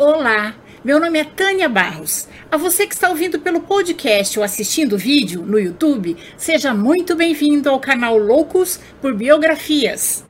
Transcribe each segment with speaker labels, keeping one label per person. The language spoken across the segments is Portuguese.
Speaker 1: Olá, meu nome é Tânia Barros. A você que está ouvindo pelo podcast ou assistindo o vídeo no YouTube, seja muito bem-vindo ao canal Loucos por Biografias.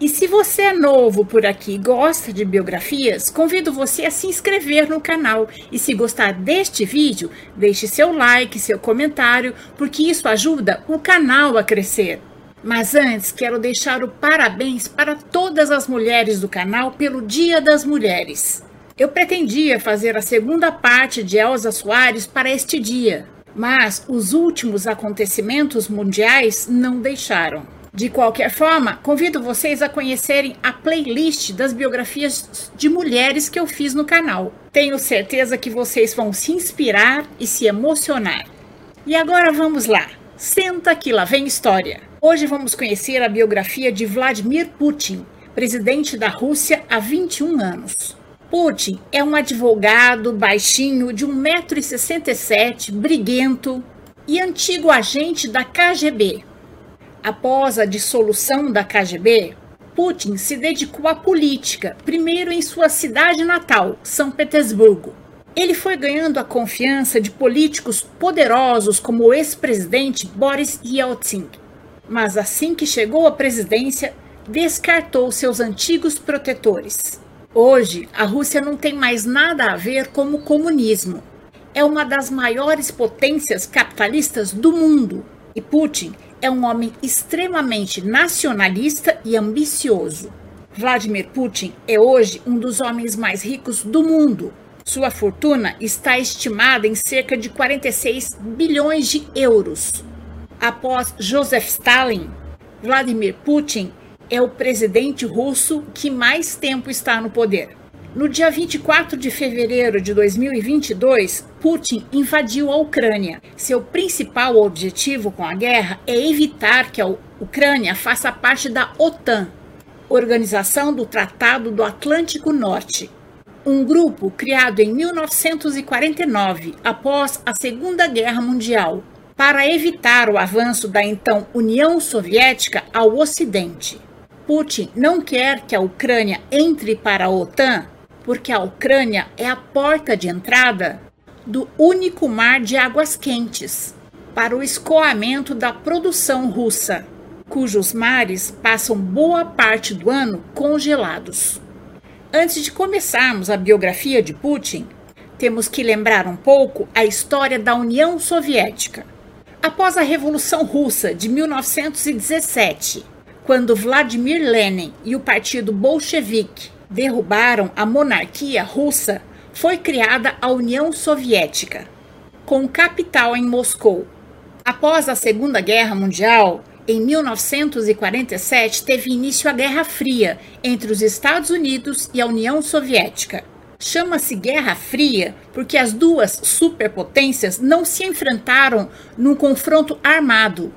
Speaker 1: E se você é novo por aqui e gosta de biografias, convido você a se inscrever no canal. E se gostar deste vídeo, deixe seu like, seu comentário, porque isso ajuda o canal a crescer. Mas antes, quero deixar o parabéns para todas as mulheres do canal pelo Dia das Mulheres. Eu pretendia fazer a segunda parte de Elza Soares para este dia, mas os últimos acontecimentos mundiais não deixaram. De qualquer forma, convido vocês a conhecerem a playlist das biografias de mulheres que eu fiz no canal. Tenho certeza que vocês vão se inspirar e se emocionar. E agora vamos lá. Senta que lá vem história. Hoje vamos conhecer a biografia de Vladimir Putin, presidente da Rússia há 21 anos. Putin é um advogado baixinho de 1,67m, briguento e antigo agente da KGB. Após a dissolução da KGB, Putin se dedicou à política, primeiro em sua cidade natal, São Petersburgo. Ele foi ganhando a confiança de políticos poderosos como o ex-presidente Boris Yeltsin mas assim que chegou à presidência, descartou seus antigos protetores. Hoje, a Rússia não tem mais nada a ver com o comunismo. É uma das maiores potências capitalistas do mundo. E Putin é um homem extremamente nacionalista e ambicioso. Vladimir Putin é hoje um dos homens mais ricos do mundo. Sua fortuna está estimada em cerca de 46 bilhões de euros. Após Joseph Stalin, Vladimir Putin é o presidente russo que mais tempo está no poder. No dia 24 de fevereiro de 2022, Putin invadiu a Ucrânia. Seu principal objetivo com a guerra é evitar que a Ucrânia faça parte da OTAN, Organização do Tratado do Atlântico Norte. Um grupo criado em 1949, após a Segunda Guerra Mundial, para evitar o avanço da então União Soviética ao Ocidente. Putin não quer que a Ucrânia entre para a OTAN, porque a Ucrânia é a porta de entrada do único mar de águas quentes para o escoamento da produção russa, cujos mares passam boa parte do ano congelados. Antes de começarmos a biografia de Putin, temos que lembrar um pouco a história da União Soviética. Após a Revolução Russa de 1917, quando Vladimir Lenin e o Partido Bolchevique derrubaram a monarquia russa, foi criada a União Soviética, com capital em Moscou. Após a Segunda Guerra Mundial, em 1947 teve início a Guerra Fria entre os Estados Unidos e a União Soviética. Chama-se Guerra Fria porque as duas superpotências não se enfrentaram num confronto armado.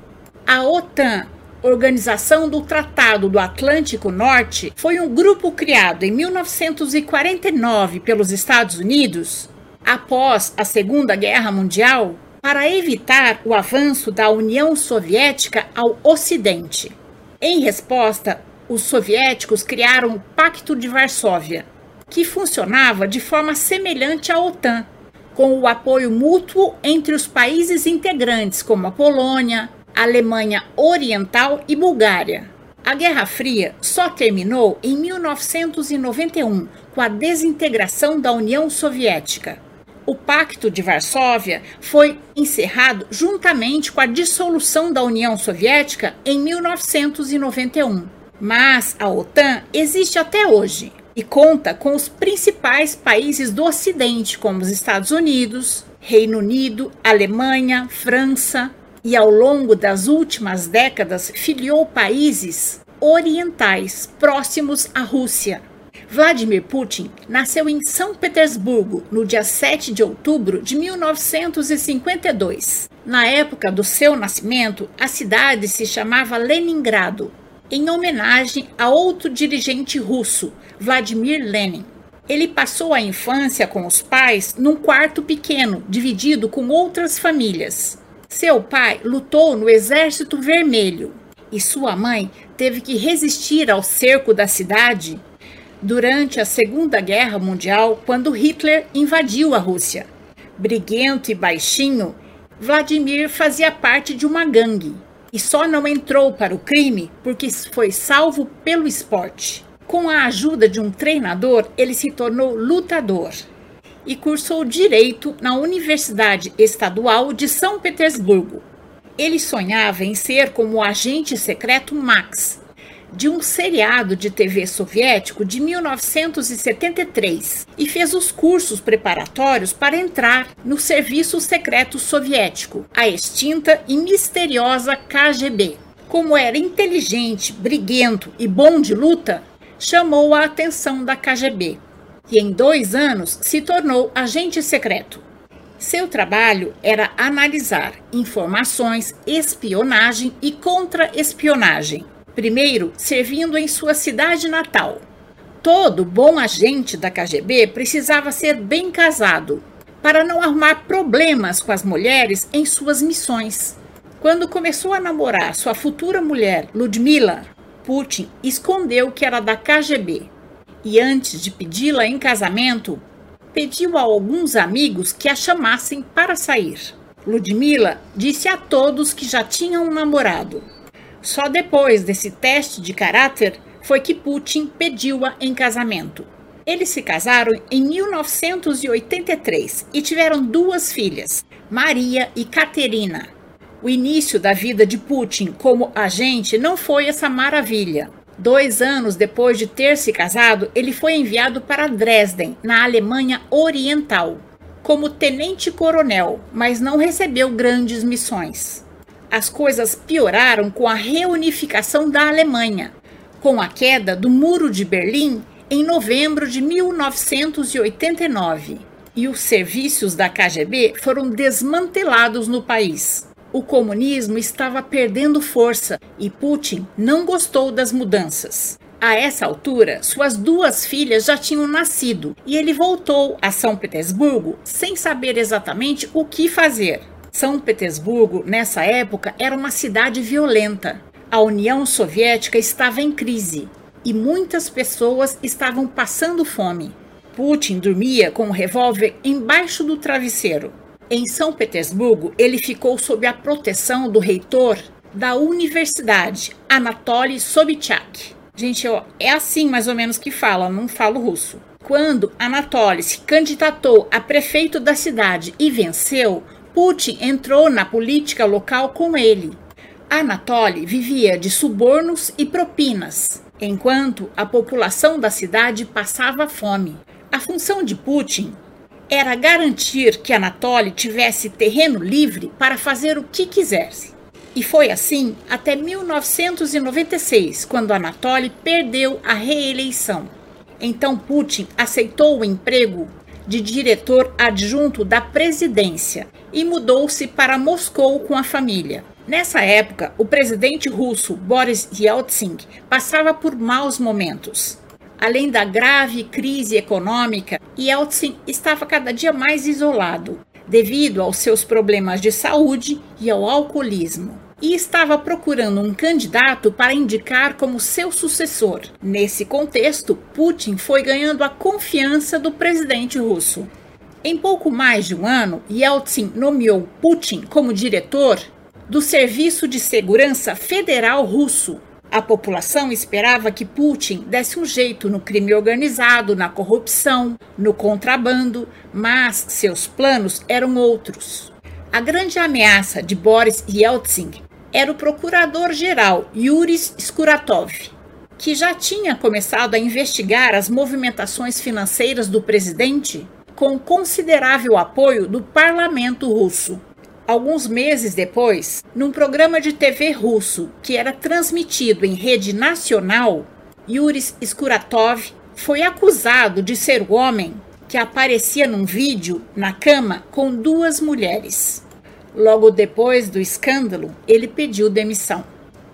Speaker 1: A OTAN, Organização do Tratado do Atlântico Norte, foi um grupo criado em 1949 pelos Estados Unidos, após a Segunda Guerra Mundial, para evitar o avanço da União Soviética ao Ocidente. Em resposta, os soviéticos criaram o Pacto de Varsóvia, que funcionava de forma semelhante à OTAN, com o apoio mútuo entre os países integrantes, como a Polônia, a Alemanha Oriental e Bulgária. A Guerra Fria só terminou em 1991, com a desintegração da União Soviética. O Pacto de Varsóvia foi encerrado juntamente com a dissolução da União Soviética em 1991. Mas a OTAN existe até hoje e conta com os principais países do Ocidente, como os Estados Unidos, Reino Unido, Alemanha, França, e ao longo das últimas décadas filiou países orientais próximos à Rússia. Vladimir Putin nasceu em São Petersburgo no dia 7 de outubro de 1952. Na época do seu nascimento, a cidade se chamava Leningrado em homenagem a outro dirigente russo, Vladimir Lenin. Ele passou a infância com os pais num quarto pequeno, dividido com outras famílias. Seu pai lutou no Exército Vermelho e sua mãe teve que resistir ao cerco da cidade durante a Segunda Guerra Mundial, quando Hitler invadiu a Rússia. Briguento e baixinho, Vladimir fazia parte de uma gangue e só não entrou para o crime porque foi salvo pelo esporte. Com a ajuda de um treinador, ele se tornou lutador e cursou direito na Universidade Estadual de São Petersburgo. Ele sonhava em ser como o agente secreto Max, de um seriado de TV soviético de 1973 e fez os cursos preparatórios para entrar no Serviço Secreto Soviético, a extinta e misteriosa KGB. Como era inteligente, briguento e bom de luta, chamou a atenção da KGB e em dois anos se tornou agente secreto. Seu trabalho era analisar informações, espionagem e contra-espionagem. Primeiro, servindo em sua cidade natal. Todo bom agente da KGB precisava ser bem casado para não arrumar problemas com as mulheres em suas missões. Quando começou a namorar sua futura mulher, Ludmila, Putin escondeu que era da KGB e antes de pedi-la em casamento, pediu a alguns amigos que a chamassem para sair. Ludmila disse a todos que já tinham um namorado. Só depois desse teste de caráter foi que Putin pediu-a em casamento. Eles se casaram em 1983 e tiveram duas filhas, Maria e Caterina. O início da vida de Putin como agente não foi essa maravilha. Dois anos depois de ter se casado, ele foi enviado para Dresden, na Alemanha Oriental, como tenente-coronel, mas não recebeu grandes missões. As coisas pioraram com a reunificação da Alemanha, com a queda do Muro de Berlim em novembro de 1989, e os serviços da KGB foram desmantelados no país o comunismo estava perdendo força e Putin não gostou das mudanças. A essa altura, suas duas filhas já tinham nascido e ele voltou a São Petersburgo sem saber exatamente o que fazer. São Petersburgo, nessa época, era uma cidade violenta. A União Soviética estava em crise e muitas pessoas estavam passando fome. Putin dormia com o um revólver embaixo do travesseiro. Em São Petersburgo, ele ficou sob a proteção do reitor da universidade, Anatoly Sobchak. Gente, ó, é assim mais ou menos que fala, não falo russo. Quando Anatoly se candidatou a prefeito da cidade e venceu, Putin entrou na política local com ele. Anatoly vivia de subornos e propinas, enquanto a população da cidade passava fome. A função de Putin era garantir que Anatoly tivesse terreno livre para fazer o que quisesse. E foi assim até 1996, quando Anatoly perdeu a reeleição. Então Putin aceitou o emprego de diretor adjunto da presidência e mudou-se para Moscou com a família. Nessa época, o presidente russo Boris Yeltsin passava por maus momentos. Além da grave crise econômica, Yeltsin estava cada dia mais isolado, devido aos seus problemas de saúde e ao alcoolismo. E estava procurando um candidato para indicar como seu sucessor. Nesse contexto, Putin foi ganhando a confiança do presidente russo. Em pouco mais de um ano, Yeltsin nomeou Putin como diretor do Serviço de Segurança Federal Russo, a população esperava que Putin desse um jeito no crime organizado, na corrupção, no contrabando, mas seus planos eram outros. A grande ameaça de Boris Yeltsin era o procurador-geral Yuris Skuratov, que já tinha começado a investigar as movimentações financeiras do presidente com considerável apoio do parlamento russo. Alguns meses depois, num programa de TV russo que era transmitido em rede nacional, Yuris Skuratov foi acusado de ser o homem que aparecia num vídeo na cama com duas mulheres. Logo depois do escândalo, ele pediu demissão.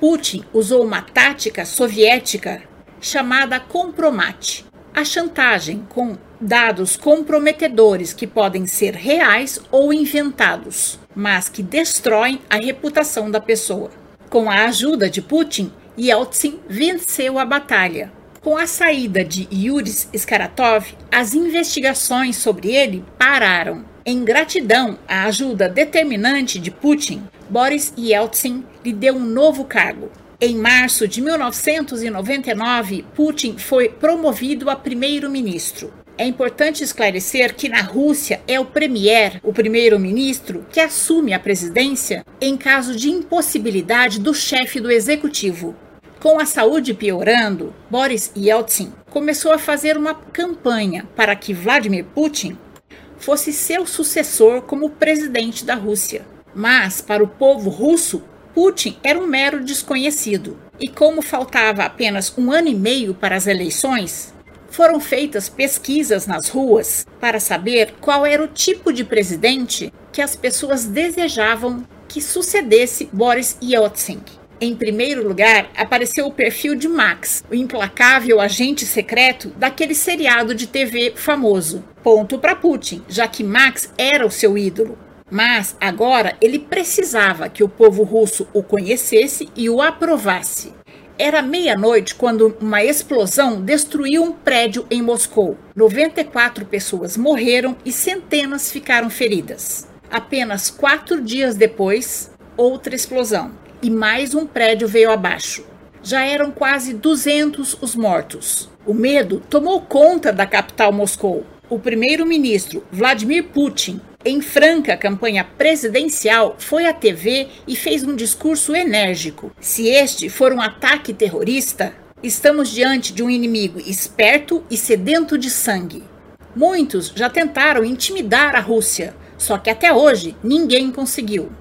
Speaker 1: Putin usou uma tática soviética chamada compromate, a chantagem com dados comprometedores que podem ser reais ou inventados, mas que destroem a reputação da pessoa. Com a ajuda de Putin, Yeltsin venceu a batalha. Com a saída de Yuri Skaratov, as investigações sobre ele pararam. Em gratidão à ajuda determinante de Putin, Boris Yeltsin lhe deu um novo cargo. Em março de 1999, Putin foi promovido a primeiro-ministro. É importante esclarecer que na Rússia é o premier, o primeiro-ministro, que assume a presidência em caso de impossibilidade do chefe do executivo. Com a saúde piorando, Boris Yeltsin começou a fazer uma campanha para que Vladimir Putin fosse seu sucessor como presidente da Rússia. Mas, para o povo russo, Putin era um mero desconhecido. E como faltava apenas um ano e meio para as eleições, foram feitas pesquisas nas ruas para saber qual era o tipo de presidente que as pessoas desejavam que sucedesse Boris Yeltsin. Em primeiro lugar, apareceu o perfil de Max, o implacável agente secreto daquele seriado de TV famoso. Ponto para Putin, já que Max era o seu ídolo. Mas agora ele precisava que o povo russo o conhecesse e o aprovasse. Era meia-noite quando uma explosão destruiu um prédio em Moscou. 94 pessoas morreram e centenas ficaram feridas. Apenas quatro dias depois, outra explosão e mais um prédio veio abaixo. Já eram quase 200 os mortos. O medo tomou conta da capital Moscou. O primeiro-ministro Vladimir Putin, em franca campanha presidencial, foi à TV e fez um discurso enérgico. Se este for um ataque terrorista, estamos diante de um inimigo esperto e sedento de sangue. Muitos já tentaram intimidar a Rússia, só que até hoje ninguém conseguiu.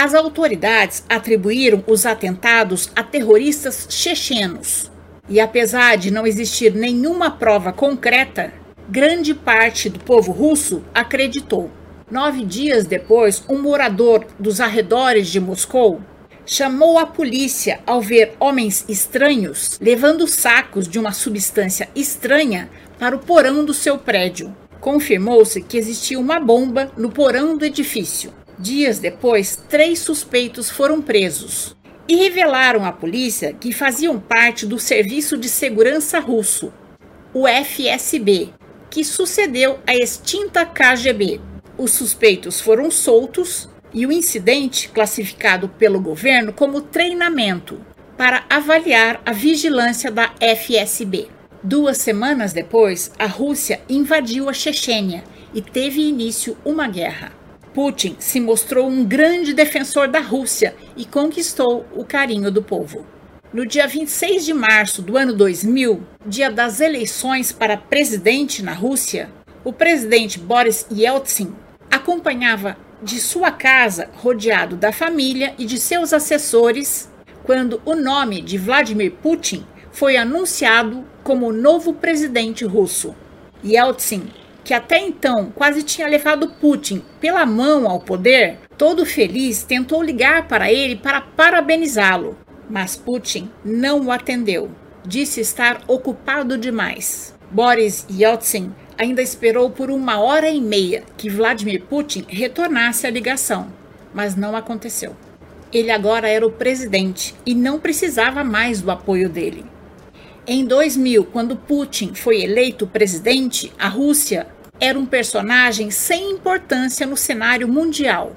Speaker 1: As autoridades atribuíram os atentados a terroristas chechenos. E apesar de não existir nenhuma prova concreta, grande parte do povo russo acreditou. Nove dias depois, um morador dos arredores de Moscou chamou a polícia ao ver homens estranhos levando sacos de uma substância estranha para o porão do seu prédio. Confirmou-se que existia uma bomba no porão do edifício. Dias depois, três suspeitos foram presos e revelaram à polícia que faziam parte do Serviço de Segurança Russo, o FSB, que sucedeu à extinta KGB. Os suspeitos foram soltos e o incidente classificado pelo governo como treinamento para avaliar a vigilância da FSB. Duas semanas depois, a Rússia invadiu a Chechênia e teve início uma guerra. Putin se mostrou um grande defensor da Rússia e conquistou o carinho do povo. No dia 26 de março do ano 2000, dia das eleições para presidente na Rússia, o presidente Boris Yeltsin acompanhava de sua casa, rodeado da família e de seus assessores, quando o nome de Vladimir Putin foi anunciado como novo presidente russo. Yeltsin que até então quase tinha levado Putin pela mão ao poder, todo feliz tentou ligar para ele para parabenizá-lo, mas Putin não o atendeu. Disse estar ocupado demais. Boris Yeltsin ainda esperou por uma hora e meia que Vladimir Putin retornasse a ligação, mas não aconteceu. Ele agora era o presidente e não precisava mais do apoio dele. Em 2000, quando Putin foi eleito presidente, a Rússia era um personagem sem importância no cenário mundial.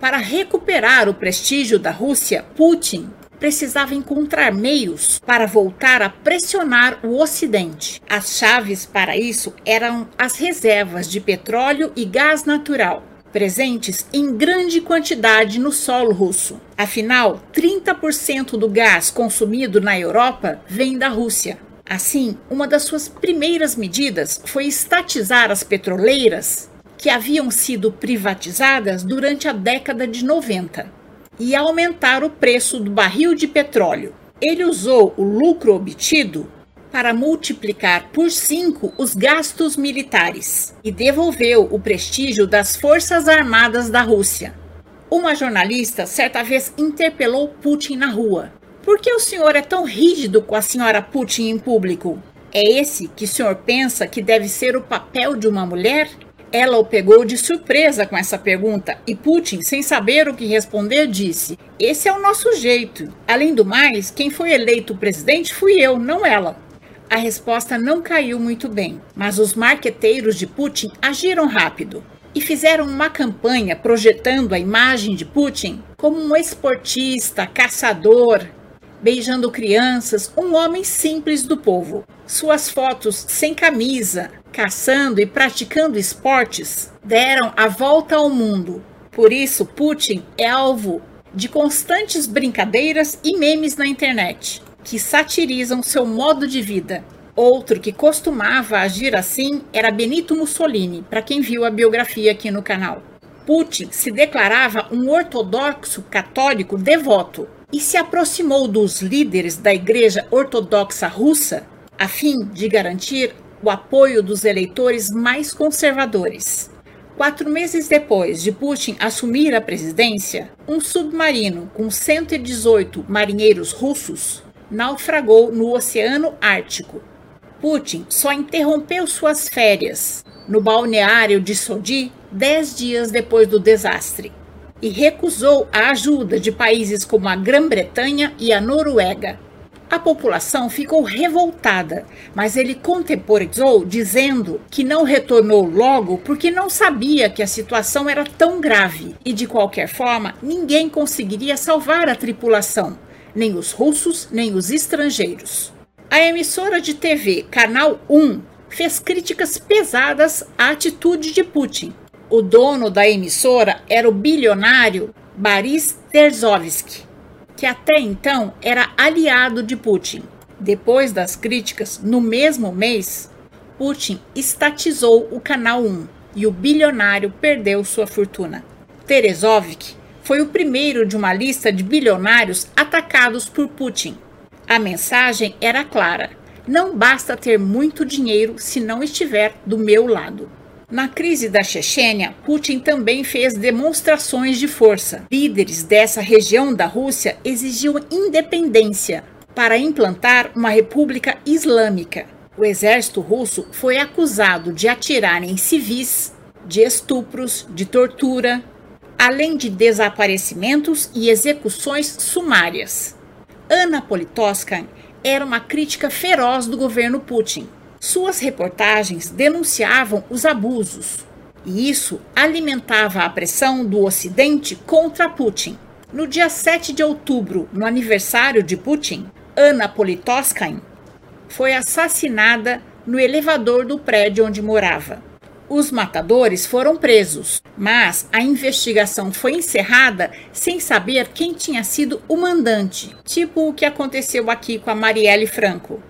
Speaker 1: Para recuperar o prestígio da Rússia, Putin precisava encontrar meios para voltar a pressionar o Ocidente. As chaves para isso eram as reservas de petróleo e gás natural, presentes em grande quantidade no solo russo. Afinal, 30% do gás consumido na Europa vem da Rússia. Assim, uma das suas primeiras medidas foi estatizar as petroleiras que haviam sido privatizadas durante a década de 90 e aumentar o preço do barril de petróleo. Ele usou o lucro obtido para multiplicar por cinco os gastos militares e devolveu o prestígio das Forças Armadas da Rússia. Uma jornalista certa vez interpelou Putin na rua por que o senhor é tão rígido com a senhora Putin em público? É esse que o senhor pensa que deve ser o papel de uma mulher? Ela o pegou de surpresa com essa pergunta e Putin, sem saber o que responder, disse: Esse é o nosso jeito. Além do mais, quem foi eleito presidente fui eu, não ela. A resposta não caiu muito bem, mas os marqueteiros de Putin agiram rápido e fizeram uma campanha projetando a imagem de Putin como um esportista, caçador, beijando crianças, um homem simples do povo. Suas fotos sem camisa, caçando e praticando esportes deram a volta ao mundo. Por isso, Putin é alvo de constantes brincadeiras e memes na internet que satirizam seu modo de vida. Outro que costumava agir assim era Benito Mussolini, para quem viu a biografia aqui no canal. Putin se declarava um ortodoxo católico devoto e se aproximou dos líderes da Igreja Ortodoxa Russa a fim de garantir o apoio dos eleitores mais conservadores. Quatro meses depois de Putin assumir a presidência, um submarino com 118 marinheiros russos naufragou no Oceano Ártico. Putin só interrompeu suas férias no balneário de Sodi dez dias depois do desastre e recusou a ajuda de países como a Grã-Bretanha e a Noruega. A população ficou revoltada, mas ele contemporizou dizendo que não retornou logo porque não sabia que a situação era tão grave e, de qualquer forma, ninguém conseguiria salvar a tripulação, nem os russos, nem os estrangeiros. A emissora de TV Canal 1 fez críticas pesadas à atitude de Putin. O dono da emissora era o bilionário Boris Terzovsky, que até então era aliado de Putin. Depois das críticas, no mesmo mês, Putin estatizou o Canal 1 e o bilionário perdeu sua fortuna. Terezovsky foi o primeiro de uma lista de bilionários atacados por Putin. A mensagem era clara: não basta ter muito dinheiro se não estiver do meu lado. Na crise da Chechênia, Putin também fez demonstrações de força. Líderes dessa região da Rússia exigiam independência para implantar uma república islâmica. O exército russo foi acusado de atirar em civis, de estupros, de tortura, além de desaparecimentos e execuções sumárias. Ana Politkovskaya era uma crítica feroz do governo Putin. Suas reportagens denunciavam os abusos, e isso alimentava a pressão do Ocidente contra Putin. No dia 7 de outubro, no aniversário de Putin, Ana Politkovskaya foi assassinada no elevador do prédio onde morava. Os matadores foram presos, mas a investigação foi encerrada sem saber quem tinha sido o mandante, tipo o que aconteceu aqui com a Marielle Franco.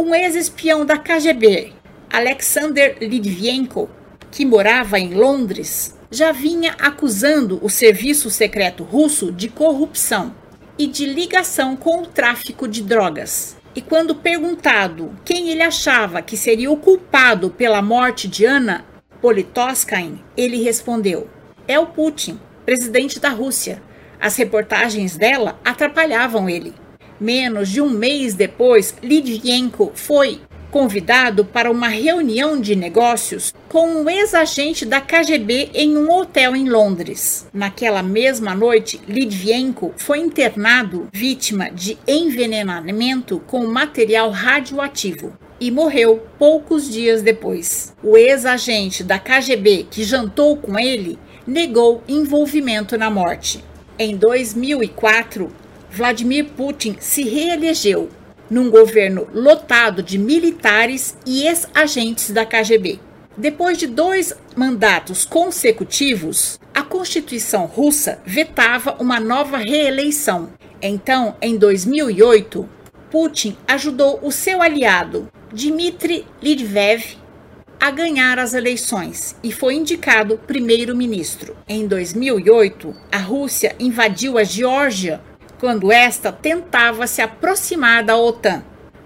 Speaker 1: Um ex-espião da KGB, Alexander Litvinenko, que morava em Londres, já vinha acusando o serviço secreto russo de corrupção e de ligação com o tráfico de drogas. E quando perguntado quem ele achava que seria o culpado pela morte de Ana, Politoskain, ele respondeu: É o Putin, presidente da Rússia. As reportagens dela atrapalhavam ele. Menos de um mês depois, Litvinenko foi convidado para uma reunião de negócios com um ex-agente da KGB em um hotel em Londres. Naquela mesma noite, Litvinenko foi internado vítima de envenenamento com material radioativo e morreu poucos dias depois. O ex-agente da KGB que jantou com ele negou envolvimento na morte. Em 2004, Vladimir Putin se reelegeu num governo lotado de militares e ex-agentes da KGB. Depois de dois mandatos consecutivos, a Constituição russa vetava uma nova reeleição. Então, em 2008, Putin ajudou o seu aliado, Dmitry Lidvev a ganhar as eleições e foi indicado primeiro-ministro. Em 2008, a Rússia invadiu a Geórgia quando esta tentava se aproximar da OTAN.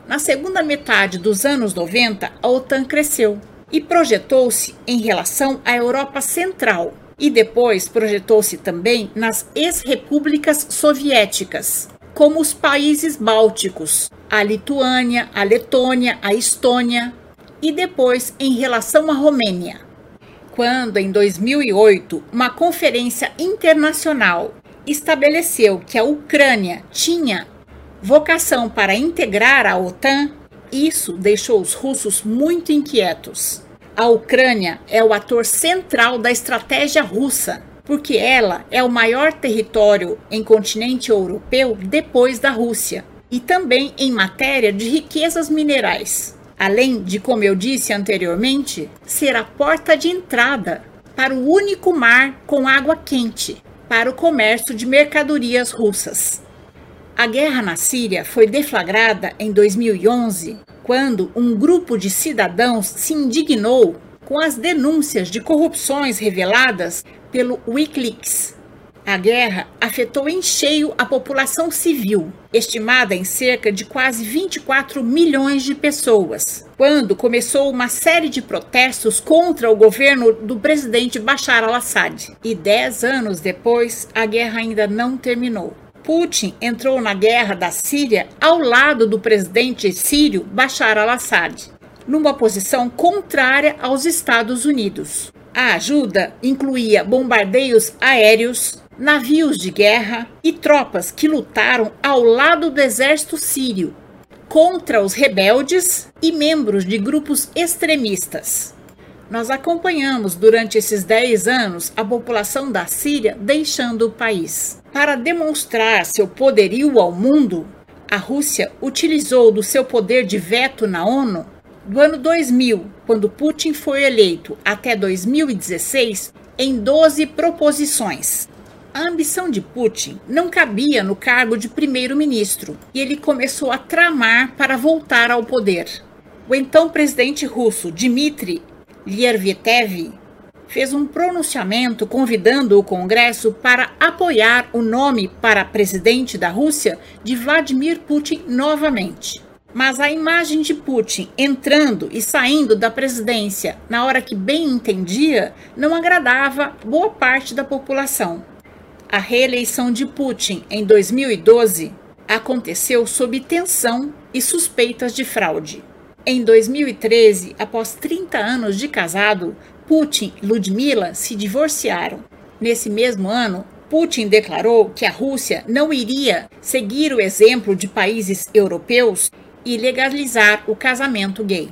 Speaker 1: Na segunda metade dos anos 90, a OTAN cresceu e projetou-se em relação à Europa Central e depois projetou-se também nas ex-repúblicas soviéticas, como os países bálticos, a Lituânia, a Letônia, a Estônia e depois em relação à Romênia. quando, em 2008, uma conferência internacional estabeleceu que a Ucrânia tinha vocação para integrar a OTAN, isso deixou os russos muito inquietos. A Ucrânia é o ator central da estratégia russa, porque ela é o maior território em continente europeu depois da Rússia e também em matéria de riquezas minerais. Além de, como eu disse anteriormente, ser a porta de entrada para o único mar com água quente para o comércio de mercadorias russas. A guerra na Síria foi deflagrada em 2011, quando um grupo de cidadãos se indignou com as denúncias de corrupções reveladas pelo Wikileaks. A guerra afetou em cheio a população civil, estimada em cerca de quase 24 milhões de pessoas, quando começou uma série de protestos contra o governo do presidente Bashar al-Assad. E dez anos depois, a guerra ainda não terminou. Putin entrou na guerra da Síria ao lado do presidente sírio Bashar al-Assad, numa posição contrária aos Estados Unidos. A ajuda incluía bombardeios aéreos, navios de guerra e tropas que lutaram ao lado do exército sírio contra os rebeldes e membros de grupos extremistas. Nós acompanhamos durante esses 10 anos a população da Síria deixando o país. Para demonstrar seu poderio ao mundo, a Rússia utilizou do seu poder de veto na ONU do ano 2000, quando Putin foi eleito, até 2016, em 12 proposições. A ambição de Putin não cabia no cargo de primeiro-ministro e ele começou a tramar para voltar ao poder. O então presidente russo Dmitry Lyervitev fez um pronunciamento convidando o Congresso para apoiar o nome para presidente da Rússia de Vladimir Putin novamente. Mas a imagem de Putin entrando e saindo da presidência na hora que bem entendia não agradava boa parte da população. A reeleição de Putin em 2012 aconteceu sob tensão e suspeitas de fraude. Em 2013, após 30 anos de casado, Putin e Ludmila se divorciaram. Nesse mesmo ano, Putin declarou que a Rússia não iria seguir o exemplo de países europeus e legalizar o casamento gay.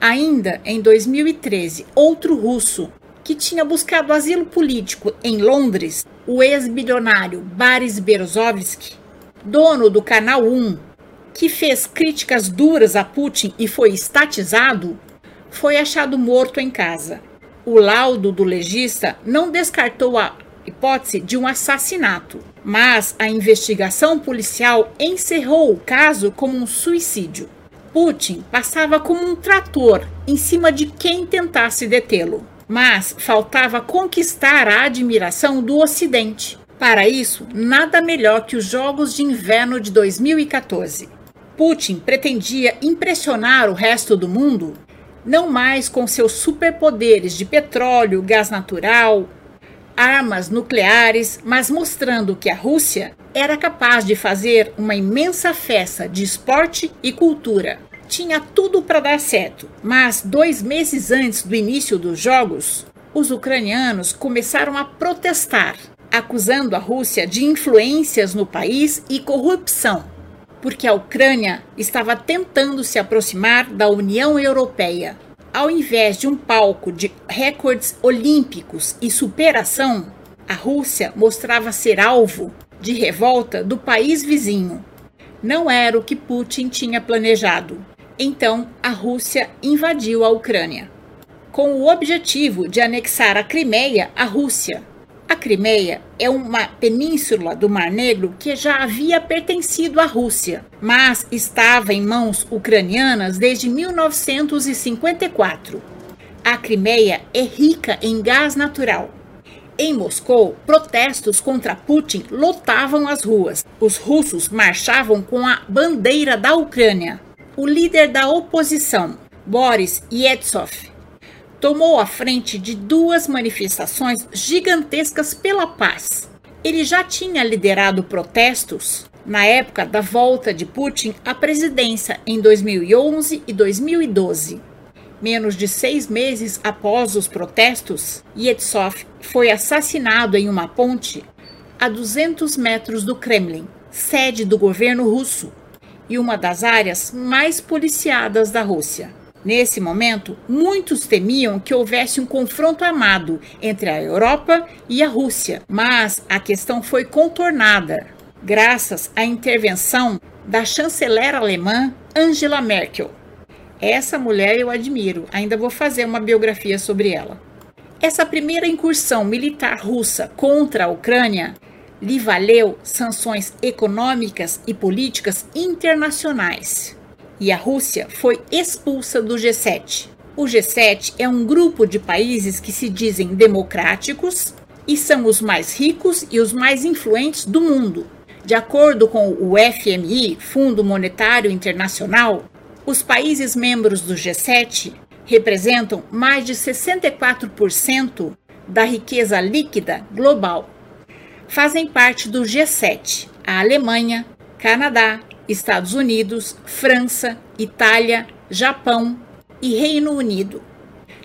Speaker 1: Ainda em 2013, outro russo que tinha buscado asilo político em Londres, o ex-bilionário Boris Berezovsky, dono do Canal 1 que fez críticas duras a Putin e foi estatizado, foi achado morto em casa. O laudo do legista não descartou a hipótese de um assassinato, mas a investigação policial encerrou o caso como um suicídio. Putin passava como um trator em cima de quem tentasse detê-lo, mas faltava conquistar a admiração do Ocidente. Para isso, nada melhor que os Jogos de Inverno de 2014. Putin pretendia impressionar o resto do mundo não mais com seus superpoderes de petróleo, gás natural, armas nucleares, mas mostrando que a Rússia era capaz de fazer uma imensa festa de esporte e cultura. Tinha tudo para dar certo, mas dois meses antes do início dos Jogos, os ucranianos começaram a protestar, acusando a Rússia de influências no país e corrupção porque a Ucrânia estava tentando se aproximar da União Europeia. Ao invés de um palco de recordes olímpicos e superação, a Rússia mostrava ser alvo de revolta do país vizinho. Não era o que Putin tinha planejado. Então, a Rússia invadiu a Ucrânia, com o objetivo de anexar a Crimeia à Rússia a Crimeia é uma península do Mar Negro que já havia pertencido à Rússia, mas estava em mãos ucranianas desde 1954. A Crimeia é rica em gás natural. Em Moscou, protestos contra Putin lotavam as ruas. Os russos marchavam com a bandeira da Ucrânia. O líder da oposição, Boris Yeltsin, tomou a frente de duas manifestações gigantescas pela paz. Ele já tinha liderado protestos na época da volta de Putin à presidência em 2011 e 2012. Menos de seis meses após os protestos, Yetsov foi assassinado em uma ponte a 200 metros do Kremlin, sede do governo russo e uma das áreas mais policiadas da Rússia. Nesse momento, muitos temiam que houvesse um confronto armado entre a Europa e a Rússia, mas a questão foi contornada graças à intervenção da chanceler alemã Angela Merkel. Essa mulher eu admiro, ainda vou fazer uma biografia sobre ela. Essa primeira incursão militar russa contra a Ucrânia lhe valeu sanções econômicas e políticas internacionais. E a Rússia foi expulsa do G7. O G7 é um grupo de países que se dizem democráticos e são os mais ricos e os mais influentes do mundo. De acordo com o FMI, Fundo Monetário Internacional, os países membros do G7 representam mais de 64% da riqueza líquida global fazem parte do G7 a Alemanha, Canadá, Estados Unidos, França, Itália, Japão e Reino Unido.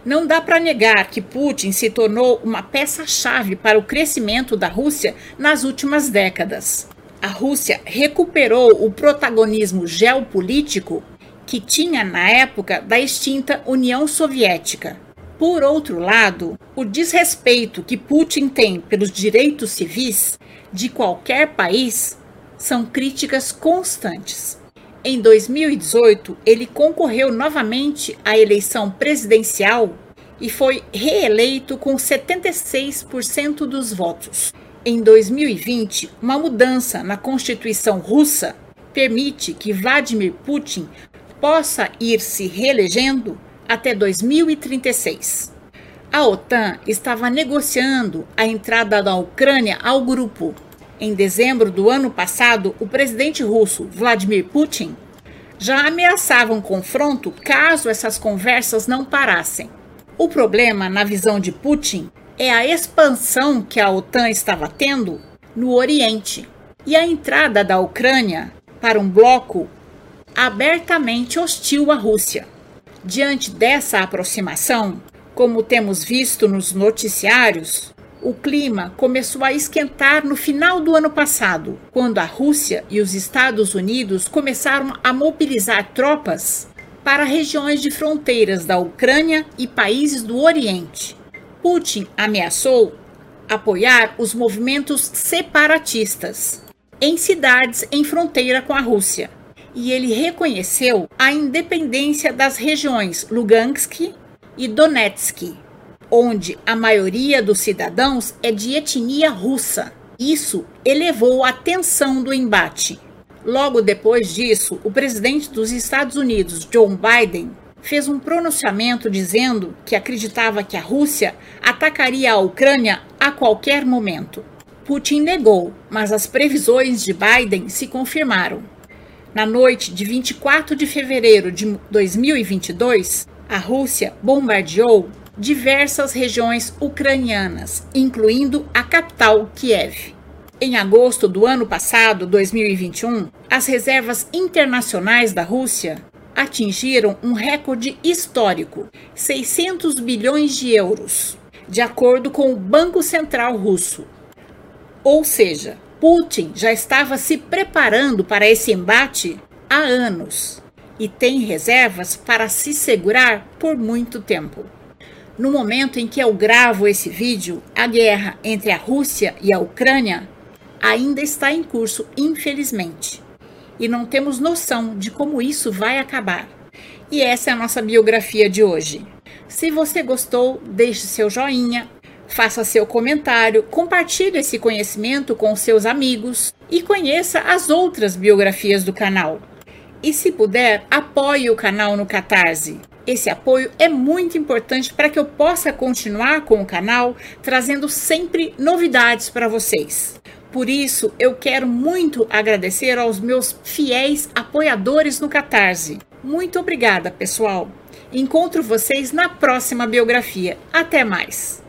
Speaker 1: Não dá para negar que Putin se tornou uma peça-chave para o crescimento da Rússia nas últimas décadas. A Rússia recuperou o protagonismo geopolítico que tinha na época da extinta União Soviética por outro lado, o desrespeito que Putin tem pelos direitos civis de qualquer país são críticas constantes. Em 2018, ele concorreu novamente à eleição presidencial e foi reeleito com 76% dos votos. Em 2020, uma mudança na Constituição russa permite que Vladimir Putin possa ir se reelegendo até 2036. A OTAN estava negociando a entrada da Ucrânia ao grupo. Em dezembro do ano passado, o presidente russo Vladimir Putin já ameaçava um confronto caso essas conversas não parassem. O problema, na visão de Putin, é a expansão que a OTAN estava tendo no Oriente e a entrada da Ucrânia para um bloco abertamente hostil à Rússia. Diante dessa aproximação, como temos visto nos noticiários, o clima começou a esquentar no final do ano passado, quando a Rússia e os Estados Unidos começaram a mobilizar tropas para regiões de fronteiras da Ucrânia e países do Oriente. Putin ameaçou apoiar os movimentos separatistas em cidades em fronteira com a Rússia e ele reconheceu a independência das regiões Lugansk e Donetsk, onde a maioria dos cidadãos é de etnia russa. Isso elevou a tensão do embate. Logo depois disso, o presidente dos Estados Unidos, Joe Biden, fez um pronunciamento dizendo que acreditava que a Rússia atacaria a Ucrânia a qualquer momento. Putin negou, mas as previsões de Biden se confirmaram. Na noite de 24 de fevereiro de 2022, a Rússia bombardeou diversas regiões ucranianas, incluindo a capital Kiev. Em agosto do ano passado, 2021, as reservas internacionais da Rússia atingiram um recorde histórico, 600 bilhões de euros, de acordo com o Banco Central Russo. Ou seja, Putin já estava se preparando para esse embate há anos e tem reservas para se segurar por muito tempo. No momento em que eu gravo esse vídeo, a guerra entre a Rússia e a Ucrânia ainda está em curso, infelizmente. E não temos noção de como isso vai acabar. E essa é a nossa biografia de hoje. Se você gostou, deixe seu joinha, Faça seu comentário, compartilhe esse conhecimento com seus amigos e conheça as outras biografias do canal. E se puder, apoie o canal no Catarse. Esse apoio é muito importante para que eu possa continuar com o canal, trazendo sempre novidades para vocês. Por isso, eu quero muito agradecer aos meus fiéis apoiadores no Catarse. Muito obrigada, pessoal. Encontro vocês na próxima biografia. Até mais!